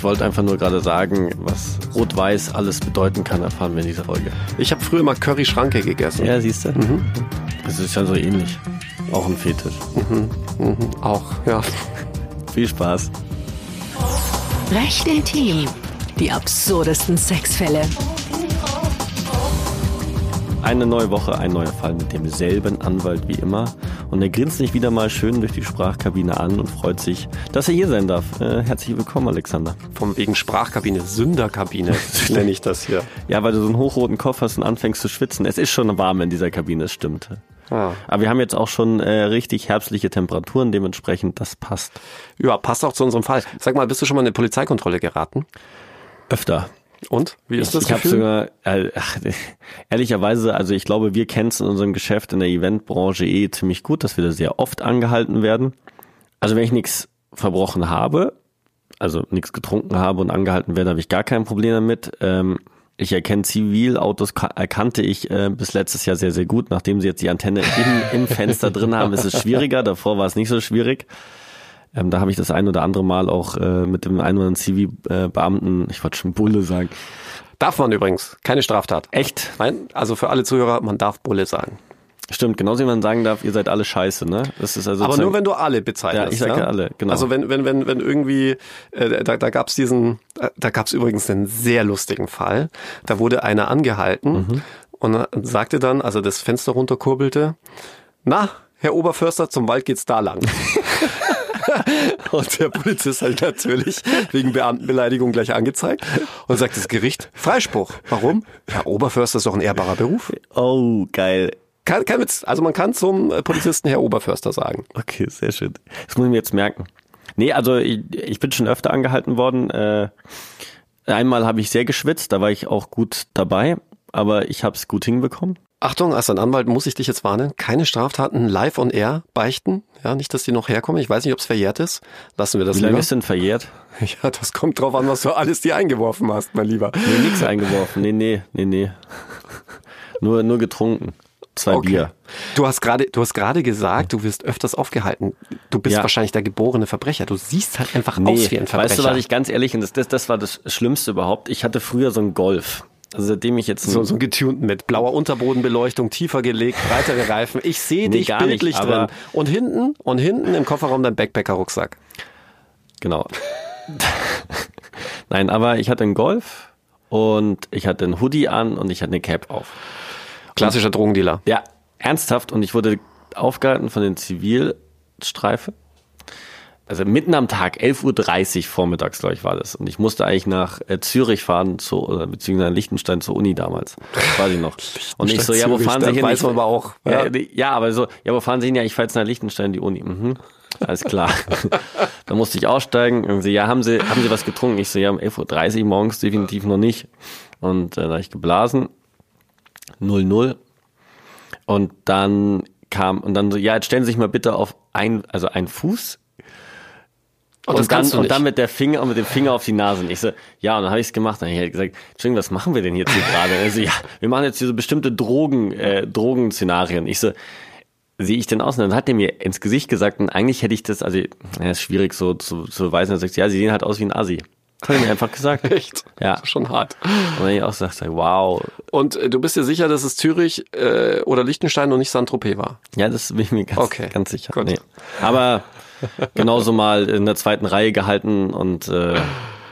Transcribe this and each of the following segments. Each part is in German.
Ich wollte einfach nur gerade sagen, was Rot-Weiß alles bedeuten kann, erfahren wir in dieser Folge. Ich habe früher mal Curry-Schranke gegessen. Ja, siehst du? Mhm. Das ist ja so ähnlich. Auch ein Fetisch. Mhm. Mhm. Auch, ja. Viel Spaß. Recht intim. Die absurdesten Sexfälle. Eine neue Woche, ein neuer Fall mit demselben Anwalt wie immer. Und er grinst sich wieder mal schön durch die Sprachkabine an und freut sich, dass er hier sein darf. Äh, herzlich willkommen, Alexander. Vom wegen Sprachkabine, Sünderkabine nenne ich das hier. Ja, weil du so einen hochroten Kopf hast und anfängst zu schwitzen. Es ist schon warm in dieser Kabine, es stimmt. Ah. Aber wir haben jetzt auch schon äh, richtig herbstliche Temperaturen, dementsprechend das passt. Ja, passt auch zu unserem Fall. Sag mal, bist du schon mal in eine Polizeikontrolle geraten? Öfter. Und? Wie ist ich, das ich Gefühl? Sogar, äh, ehrlicherweise, also ich glaube, wir kennen es in unserem Geschäft in der Eventbranche eh ziemlich gut, dass wir da sehr oft angehalten werden. Also wenn ich nichts verbrochen habe, also nichts getrunken habe und angehalten werde, habe ich gar kein Problem damit. Ähm, ich erkenne Zivilautos, erkannte ich äh, bis letztes Jahr sehr, sehr gut. Nachdem sie jetzt die Antenne im, im Fenster drin haben, ist es schwieriger. Davor war es nicht so schwierig. Ähm, da habe ich das ein oder andere Mal auch äh, mit dem einen oder anderen Zivilbeamten, ich wollte schon Bulle sagen. Darf man übrigens, keine Straftat. Echt? Nein, also für alle Zuhörer, man darf Bulle sagen. Stimmt, genauso wie man sagen darf, ihr seid alle scheiße, ne? Das ist also Aber nur wenn du alle bezeichnest. Ja, ich sage ja? alle, genau. Also wenn, wenn, wenn, wenn irgendwie, äh, da, da gab es diesen, da gab es übrigens einen sehr lustigen Fall. Da wurde einer angehalten mhm. und sagte dann, also das Fenster runterkurbelte, na, Herr Oberförster, zum Wald geht's da lang. und der Polizist hat natürlich wegen Beamtenbeleidigung gleich angezeigt und sagt das Gericht, Freispruch. Warum? Herr Oberförster ist doch ein ehrbarer Beruf. Oh, geil. Kein, kein Witz. Also man kann zum Polizisten Herr Oberförster sagen. Okay, sehr schön. Das muss ich mir jetzt merken. Nee, also ich, ich bin schon öfter angehalten worden. Äh, einmal habe ich sehr geschwitzt, da war ich auch gut dabei, aber ich habe es gut hinbekommen. Achtung, als ein Anwalt muss ich dich jetzt warnen. Keine Straftaten live on air beichten. Ja, nicht, dass die noch herkommen. Ich weiß nicht, ob es verjährt ist. Lassen wir das Wie lange ist denn verjährt? Ja, das kommt drauf an, was du alles dir eingeworfen hast, mein Lieber. Nee, nix eingeworfen. Nee, nee, nee, nee. nur, nur getrunken. Zwei okay. Bier. Du hast gerade, du hast gerade gesagt, du wirst öfters aufgehalten. Du bist ja. wahrscheinlich der geborene Verbrecher. Du siehst halt einfach nee, aus wie ein Verbrecher. Weißt du, was ich ganz ehrlich, und das, das, das war das Schlimmste überhaupt. Ich hatte früher so einen Golf. Also seitdem ich jetzt so, so getunten mit blauer Unterbodenbeleuchtung, tiefer gelegt, breitere Reifen. Ich sehe nee, dich bildlich nicht, drin. Und hinten und hinten im Kofferraum dein Backpacker-Rucksack. Genau. Nein, aber ich hatte einen Golf und ich hatte einen Hoodie an und ich hatte eine Cap auf. Klassischer Drogendealer. Ja, ernsthaft. Und ich wurde aufgehalten von den Zivilstreife also mitten am Tag, 11.30 Uhr vormittags, glaube ich, war das. Und ich musste eigentlich nach äh, Zürich fahren, zu, oder beziehungsweise Liechtenstein zur Uni damals. Das weiß ich noch. Und ich so, ja, wo fahren Sie hin? Weiß man aber auch. Ja. Äh, ja, aber so, ja, wo fahren Sie hin? Ja, ich fahre jetzt nach Liechtenstein, die Uni. Mhm. Alles klar. da musste ich aussteigen. Und sie, ja, haben Sie, haben Sie was getrunken? Ich so, ja, um 11.30 Uhr morgens definitiv noch nicht. Und äh, da habe ich geblasen. 0-0. Und dann kam, und dann so, ja, jetzt stellen Sie sich mal bitte auf ein, also ein Fuß und, und, dann, und dann mit der Finger und mit dem Finger auf die Nase. Und ich so, ja, und dann habe ich es gemacht. Dann habe ich gesagt, Entschuldigung, was machen wir denn jetzt hier gerade? Also ja, wir machen jetzt hier so bestimmte Drogen, äh, Drogenszenarien. Ich so, sehe ich denn aus? Und dann hat er mir ins Gesicht gesagt, und eigentlich hätte ich das, also, ja, ist schwierig so zu, zu beweisen. Er sagt, ja, sie sehen halt aus wie ein Asi. Hat er mir einfach gesagt. Echt? Ja. schon hart. Und dann ich auch sagte, wow. Und äh, du bist dir sicher, dass es Zürich äh, oder Liechtenstein und nicht Saint-Tropez war? Ja, das bin ich mir ganz, okay. ganz sicher. Gut. Nee. Aber genauso mal in der zweiten Reihe gehalten und äh,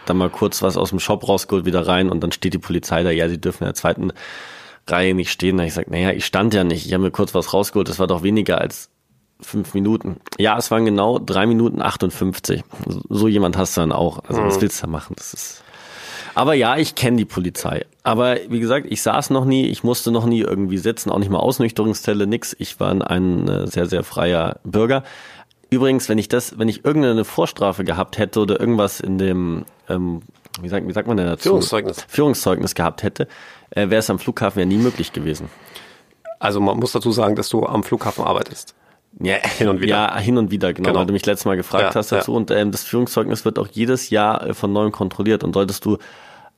dann mal kurz was aus dem Shop rausgeholt, wieder rein und dann steht die Polizei da, ja, sie dürfen in der zweiten Reihe nicht stehen. Da ich sage, naja, ich stand ja nicht, ich habe mir kurz was rausgeholt, das war doch weniger als fünf Minuten. Ja, es waren genau drei Minuten 58. So jemand hast du dann auch. Also was mhm. willst du da machen? Das ist. Aber ja, ich kenne die Polizei. Aber wie gesagt, ich saß noch nie, ich musste noch nie irgendwie sitzen, auch nicht mal Ausnüchterungszelle, nix. Ich war ein äh, sehr, sehr freier Bürger. Übrigens, wenn ich das, wenn ich irgendeine Vorstrafe gehabt hätte oder irgendwas in dem, ähm, wie, sagt, wie sagt man denn dazu? Führungszeugnis. Führungszeugnis gehabt hätte, äh, wäre es am Flughafen ja nie möglich gewesen. Also man muss dazu sagen, dass du am Flughafen arbeitest. Ja, hin und wieder. Ja, hin und wieder, genau, genau. weil du mich letztes Mal gefragt ja, hast dazu. Ja. Und ähm, das Führungszeugnis wird auch jedes Jahr äh, von neuem kontrolliert. Und solltest du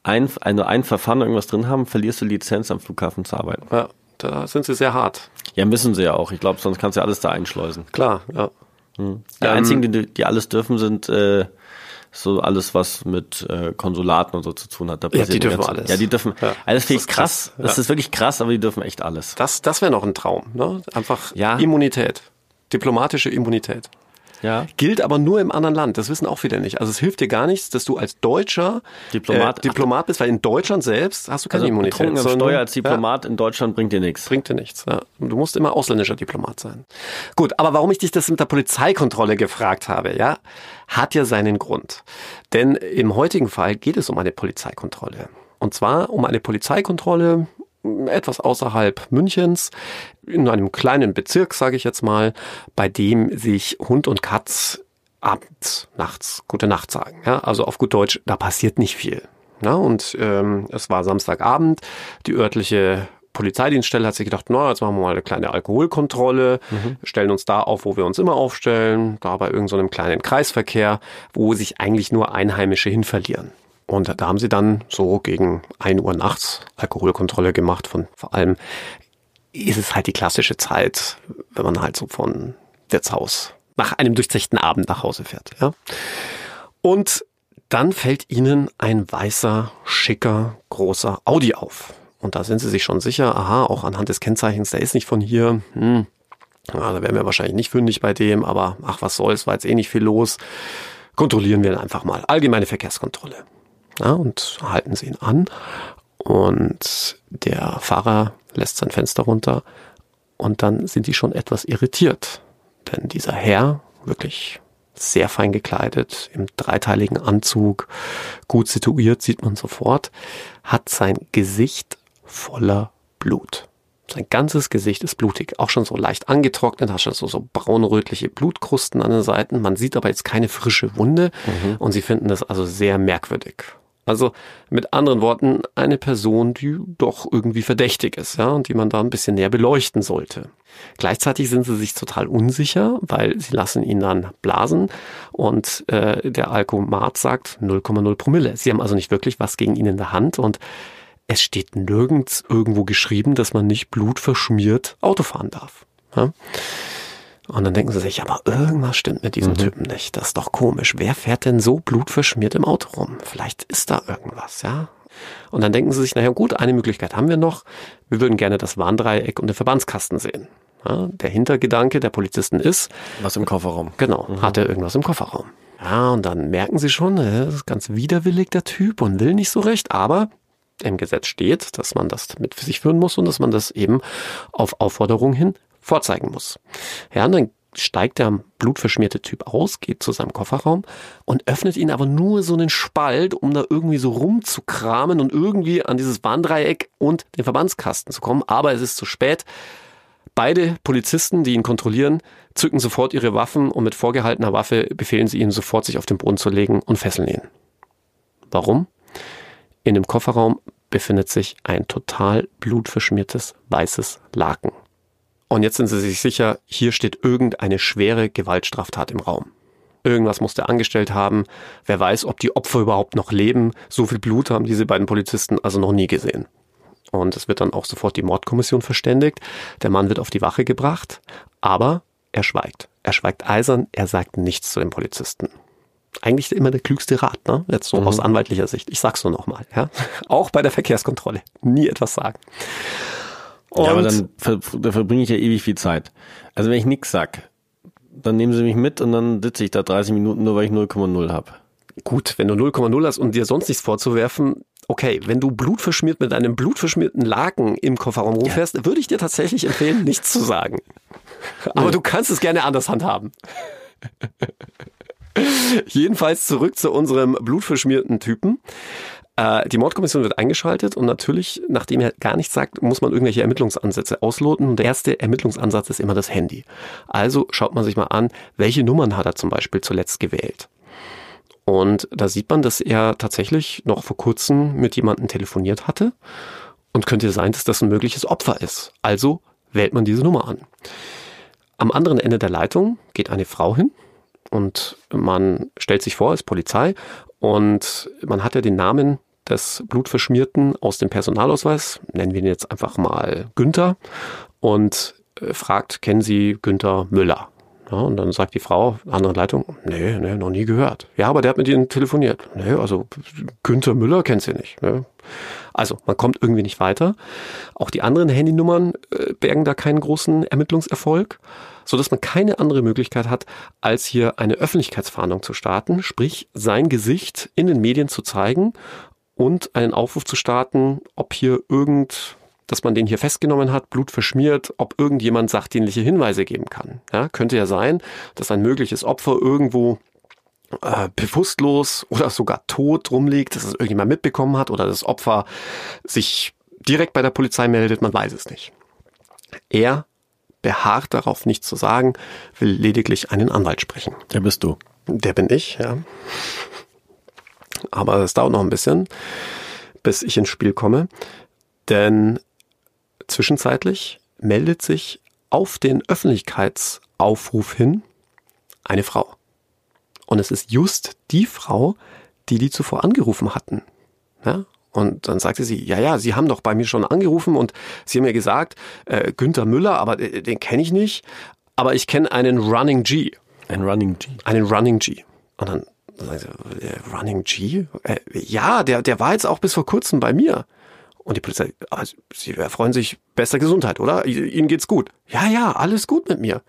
ein, eine, ein Verfahren irgendwas drin haben, verlierst du Lizenz am Flughafen zu arbeiten. Ja, da sind sie sehr hart. Ja, müssen sie ja auch. Ich glaube, sonst kannst du ja alles da einschleusen. Klar, ja. Hm. Die ähm, einzigen, die, die alles dürfen, sind, äh, so alles, was mit äh, Konsulaten und so zu tun hat. Da Ja, die dürfen alles. Ja, die dürfen. Ja. Das finde ich ist krass. krass. Das Ja. ist wirklich krass, aber die dürfen echt alles. Das, das wäre noch ein Traum. Ne? Einfach Ja. Immunität. Diplomatische Immunität. Ja. Gilt aber nur im anderen Land. Das wissen auch viele nicht. Also es hilft dir gar nichts, dass du als Deutscher Diplomat- äh, Diplomat bist, weil in Deutschland selbst hast du keine Also Immunität. sondern- Steuer als Diplomat in Deutschland bringt dir nichts. Ja, bringt dir nichts. Ja. Du musst immer ausländischer Diplomat sein. Gut, aber warum ich dich das mit der Polizeikontrolle gefragt habe, ja, hat ja seinen Grund. Denn im heutigen Fall geht es um eine Polizeikontrolle. Und zwar um eine Polizeikontrolle etwas außerhalb Münchens, in einem kleinen Bezirk, sage ich jetzt mal, bei dem sich Hund und Katz abends, nachts gute Nacht sagen. Ja, also auf gut Deutsch, da passiert nicht viel. Ja, und ähm, es war Samstagabend, die örtliche Polizeidienststelle hat sich gedacht, na, jetzt machen wir mal eine kleine Alkoholkontrolle, stellen uns da auf, wo wir uns immer aufstellen, da bei irgendeinem so kleinen Kreisverkehr, wo sich eigentlich nur Einheimische hin verlieren. Und da haben sie dann so gegen 1 Uhr nachts Alkoholkontrolle gemacht von vor allem ist es halt die klassische Zeit, wenn man halt so von Wirtshaus nach einem durchzechten Abend nach Hause fährt. Ja? Und dann fällt ihnen ein weißer, schicker, großer Audi auf. Und da sind sie sich schon sicher, aha, auch anhand des Kennzeichens, der ist nicht von hier. Hm, ja, da wären wir wahrscheinlich nicht fündig bei dem, aber ach, was soll's, war jetzt eh nicht viel los. Kontrollieren wir ihn einfach mal. Allgemeine Verkehrskontrolle. Ja, und halten sie ihn an. Und der Fahrer lässt sein Fenster runter. Und dann sind die schon etwas irritiert. Denn dieser Herr, wirklich sehr fein gekleidet, im dreiteiligen Anzug, gut situiert, sieht man sofort, hat sein Gesicht voller Blut. Sein ganzes Gesicht ist blutig, auch schon so leicht angetrocknet, hat schon so, so braunrötliche Blutkrusten an den Seiten. Man sieht aber jetzt keine frische Wunde und sie finden das also sehr merkwürdig. Also mit anderen Worten, eine Person, die doch irgendwie verdächtig ist, ja, und die man da ein bisschen näher beleuchten sollte. Gleichzeitig sind sie sich total unsicher, weil sie lassen ihn dann blasen und äh, der Alkomat sagt 0,0 Promille. Sie haben also nicht wirklich was gegen ihn in der Hand und es steht nirgends irgendwo geschrieben, dass man nicht blutverschmiert Auto fahren darf. Ja? Und dann denken sie sich, aber irgendwas stimmt mit diesem Typen nicht. Das ist doch komisch. Wer fährt denn so blutverschmiert im Auto rum? Vielleicht ist da irgendwas, ja? Und dann denken sie sich, naja gut, eine Möglichkeit haben wir noch. Wir würden gerne das Warndreieck und den Verbandskasten sehen. Ja, der Hintergedanke der Polizisten ist, Was im Kofferraum. Genau, hat er irgendwas im Kofferraum. Ja, und dann merken sie schon, äh, das ist ganz widerwillig der Typ und will nicht so recht, aber im Gesetz steht, dass man das mit sich führen muss und dass man das eben auf Aufforderung hin vorzeigen muss. Ja, und dann steigt der blutverschmierte Typ aus, geht zu seinem Kofferraum und öffnet ihn aber nur so einen Spalt, um da irgendwie so rumzukramen und irgendwie an dieses Warndreieck und den Verbandskasten zu kommen. Aber es ist zu spät. Beide Polizisten, die ihn kontrollieren, zücken sofort ihre Waffen und mit vorgehaltener Waffe befehlen sie ihm sofort, sich auf den Boden zu legen und fesseln ihn. Warum? In dem Kofferraum befindet sich ein total blutverschmiertes weißes Laken. Und jetzt sind sie sich sicher, hier steht irgendeine schwere Gewaltstraftat im Raum. Irgendwas muss der angestellt haben. Wer weiß, ob die Opfer überhaupt noch leben. So viel Blut haben diese beiden Polizisten also noch nie gesehen. Und es wird dann auch sofort die Mordkommission verständigt. Der Mann wird auf die Wache gebracht, aber er schweigt. Er schweigt eisern, er sagt nichts zu den Polizisten. Eigentlich immer der klügste Rat, ne? Jetzt so aus anwaltlicher Sicht. Ich sag's nur nochmal, ja. Auch bei der Verkehrskontrolle. Nie etwas sagen. Ja, aber Und- dann ver da verbringe ich ja ewig viel Zeit. Also wenn ich nix sag, dann nehmen sie mich mit und dann sitze ich da 30 Minuten, nur weil ich 0,0 habe. Gut, wenn du 0,0 hast und dir sonst nichts vorzuwerfen, okay, wenn du blutverschmiert mit einem blutverschmierten Laken im Kofferraum rumfährst, würde ich dir tatsächlich empfehlen, nichts zu sagen. Aber du kannst es gerne anders handhaben. Jedenfalls zurück zu unserem blutverschmierten Typen. Äh, Die Mordkommission wird eingeschaltet und natürlich, nachdem er gar nichts sagt, muss man irgendwelche Ermittlungsansätze ausloten. Und der erste Ermittlungsansatz ist immer das Handy. Also schaut man sich mal an, welche Nummern hat er zum Beispiel zuletzt gewählt. Und da sieht man, dass er tatsächlich noch vor kurzem mit jemandem telefoniert hatte. Und könnte sein, dass das ein mögliches Opfer ist. Also wählt man diese Nummer an. Am anderen Ende der Leitung geht eine Frau hin und man stellt sich vor als Polizei und man hat ja den Namen des Blutverschmierten aus dem Personalausweis, nennen wir ihn jetzt einfach mal Günther und äh, fragt, kennen Sie Günther Müller? Ja, und dann sagt die Frau, andere Leitung, nee, nee, noch nie gehört. Ja, aber der hat mit ihnen telefoniert. Nee, also Günther Müller kennt sie nicht. Ne? Also man kommt irgendwie nicht weiter. Auch die anderen Handynummern äh, bergen da keinen großen Ermittlungserfolg, so dass man keine andere Möglichkeit hat, als hier eine Öffentlichkeitsfahndung zu starten, sprich sein Gesicht in den Medien zu zeigen und einen Aufruf zu starten, ob hier irgend dass man den hier festgenommen hat, Blut verschmiert, ob irgendjemand sachdienliche Hinweise geben kann. Ja, könnte ja sein, dass ein mögliches Opfer irgendwo äh, bewusstlos oder sogar tot rumliegt, dass es irgendjemand mitbekommen hat oder das Opfer sich direkt bei der Polizei meldet, man weiß es nicht. Er beharrt darauf, nichts zu sagen, will lediglich einen Anwalt sprechen. Der bist du. Der bin ich, ja. Aber es dauert noch ein bisschen, bis ich ins Spiel komme. Denn zwischenzeitlich meldet sich auf den Öffentlichkeitsaufruf hin eine Frau. Und es ist just die Frau, die die zuvor angerufen hatten. Ja? Und dann sagte sie, ja, ja, Sie haben doch bei mir schon angerufen und Sie haben mir gesagt, äh, Günther Müller, aber den, den kenne ich nicht, aber ich kenne einen Running G. Ein Running G. Einen Running G. Und dann äh, Running G? Äh, ja, der, der war jetzt auch bis vor kurzem bei mir. Und die Polizei, also, Sie erfreuen sich bester Gesundheit, oder? Ihnen geht's gut. Ja, ja, alles gut mit mir.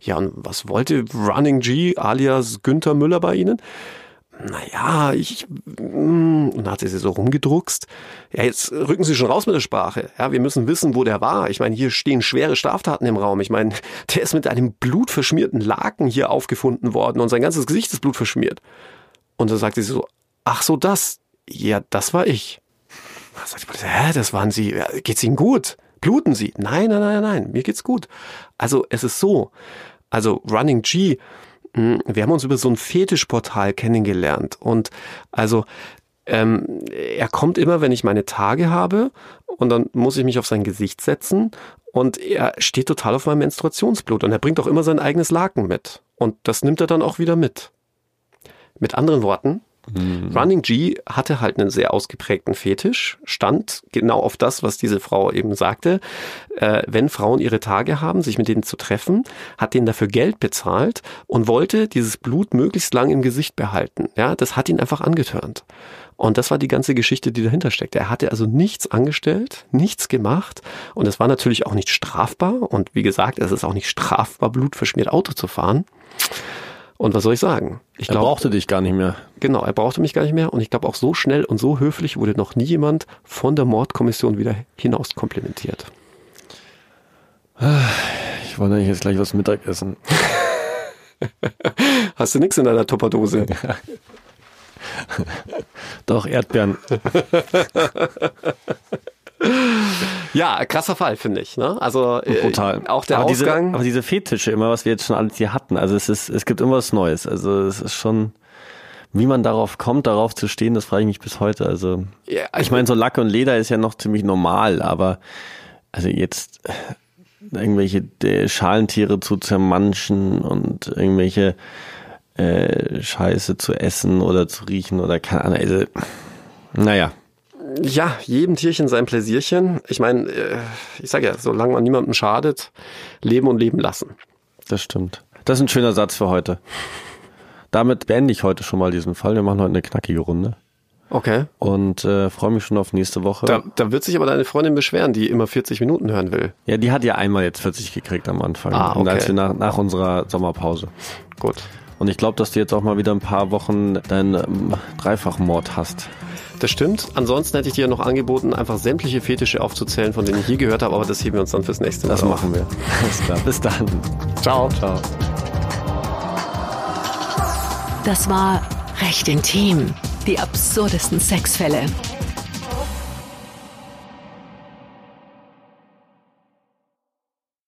Ja, und was wollte Running G alias Günther Müller bei Ihnen? Naja, ich, mm, und dann hat sie sie so rumgedruckst. Ja, jetzt rücken Sie schon raus mit der Sprache. Ja, wir müssen wissen, wo der war. Ich meine, hier stehen schwere Straftaten im Raum. Ich meine, der ist mit einem blutverschmierten Laken hier aufgefunden worden und sein ganzes Gesicht ist blutverschmiert. Und dann sagte sie so, ach so, das. Ja, das war ich. Was sagt die Polizei? Hä, das waren Sie. Geht's Ihnen gut? Bluten Sie? Nein, nein, nein, nein, mir geht's gut. Also es ist so, also Running G, hm, wir haben uns über so ein Fetischportal kennengelernt und also ähm, er kommt immer, wenn ich meine Tage habe und dann muss ich mich auf sein Gesicht setzen und er steht total auf meinem Menstruationsblut und er bringt auch immer sein eigenes Laken mit und das nimmt er dann auch wieder mit. Mit anderen Worten, Mhm. Running G hatte halt einen sehr ausgeprägten Fetisch, stand genau auf das, was diese Frau eben sagte. Äh, wenn Frauen ihre Tage haben, sich mit denen zu treffen, hat denen dafür Geld bezahlt und wollte dieses Blut möglichst lang im Gesicht behalten. Ja, das hat ihn einfach angetörnt. Und das war die ganze Geschichte, die dahinter steckt. Er hatte also nichts angestellt, nichts gemacht und es war natürlich auch nicht strafbar. Und wie gesagt, es ist auch nicht strafbar, blutverschmiert Auto zu fahren. Und was soll ich sagen? Ich er glaub, brauchte dich gar nicht mehr. Genau, er brauchte mich gar nicht mehr. Und ich glaube, auch so schnell und so höflich wurde noch nie jemand von der Mordkommission wieder hinaus komplimentiert. Ich wollte eigentlich jetzt gleich was Mittagessen. Hast du nichts in deiner Topperdose? Doch, Erdbeeren. Ja, krasser Fall, finde ich. Ne? Also äh, Brutal. auch der aber Ausgang. Diese, aber diese Fetische immer, was wir jetzt schon alles hier hatten, also es ist, es gibt immer was Neues. Also es ist schon, wie man darauf kommt, darauf zu stehen, das frage ich mich bis heute. Also ja, ich, ich meine, so Lack und Leder ist ja noch ziemlich normal, aber also jetzt irgendwelche äh, Schalentiere zu zermanschen und irgendwelche äh, Scheiße zu essen oder zu riechen oder keine Ahnung. Also, naja, ja, jedem Tierchen sein Pläsierchen. Ich meine, äh, ich sage ja, solange man niemandem schadet, leben und leben lassen. Das stimmt. Das ist ein schöner Satz für heute. Damit beende ich heute schon mal diesen Fall. Wir machen heute eine knackige Runde. Okay. Und äh, freue mich schon auf nächste Woche. Da, da wird sich aber deine Freundin beschweren, die immer 40 Minuten hören will. Ja, die hat ja einmal jetzt 40 gekriegt am Anfang. Ah, okay. Und als wir nach, nach unserer Sommerpause. Gut. Und ich glaube, dass du jetzt auch mal wieder ein paar Wochen deinen ähm, Dreifachmord hast. Das stimmt. Ansonsten hätte ich dir noch angeboten, einfach sämtliche Fetische aufzuzählen, von denen ich je gehört habe, aber das heben wir uns dann fürs nächste Mal. Das auf. machen wir. Alles klar. Bis dann. Ciao. Ciao. Das war Recht intim. Die absurdesten Sexfälle.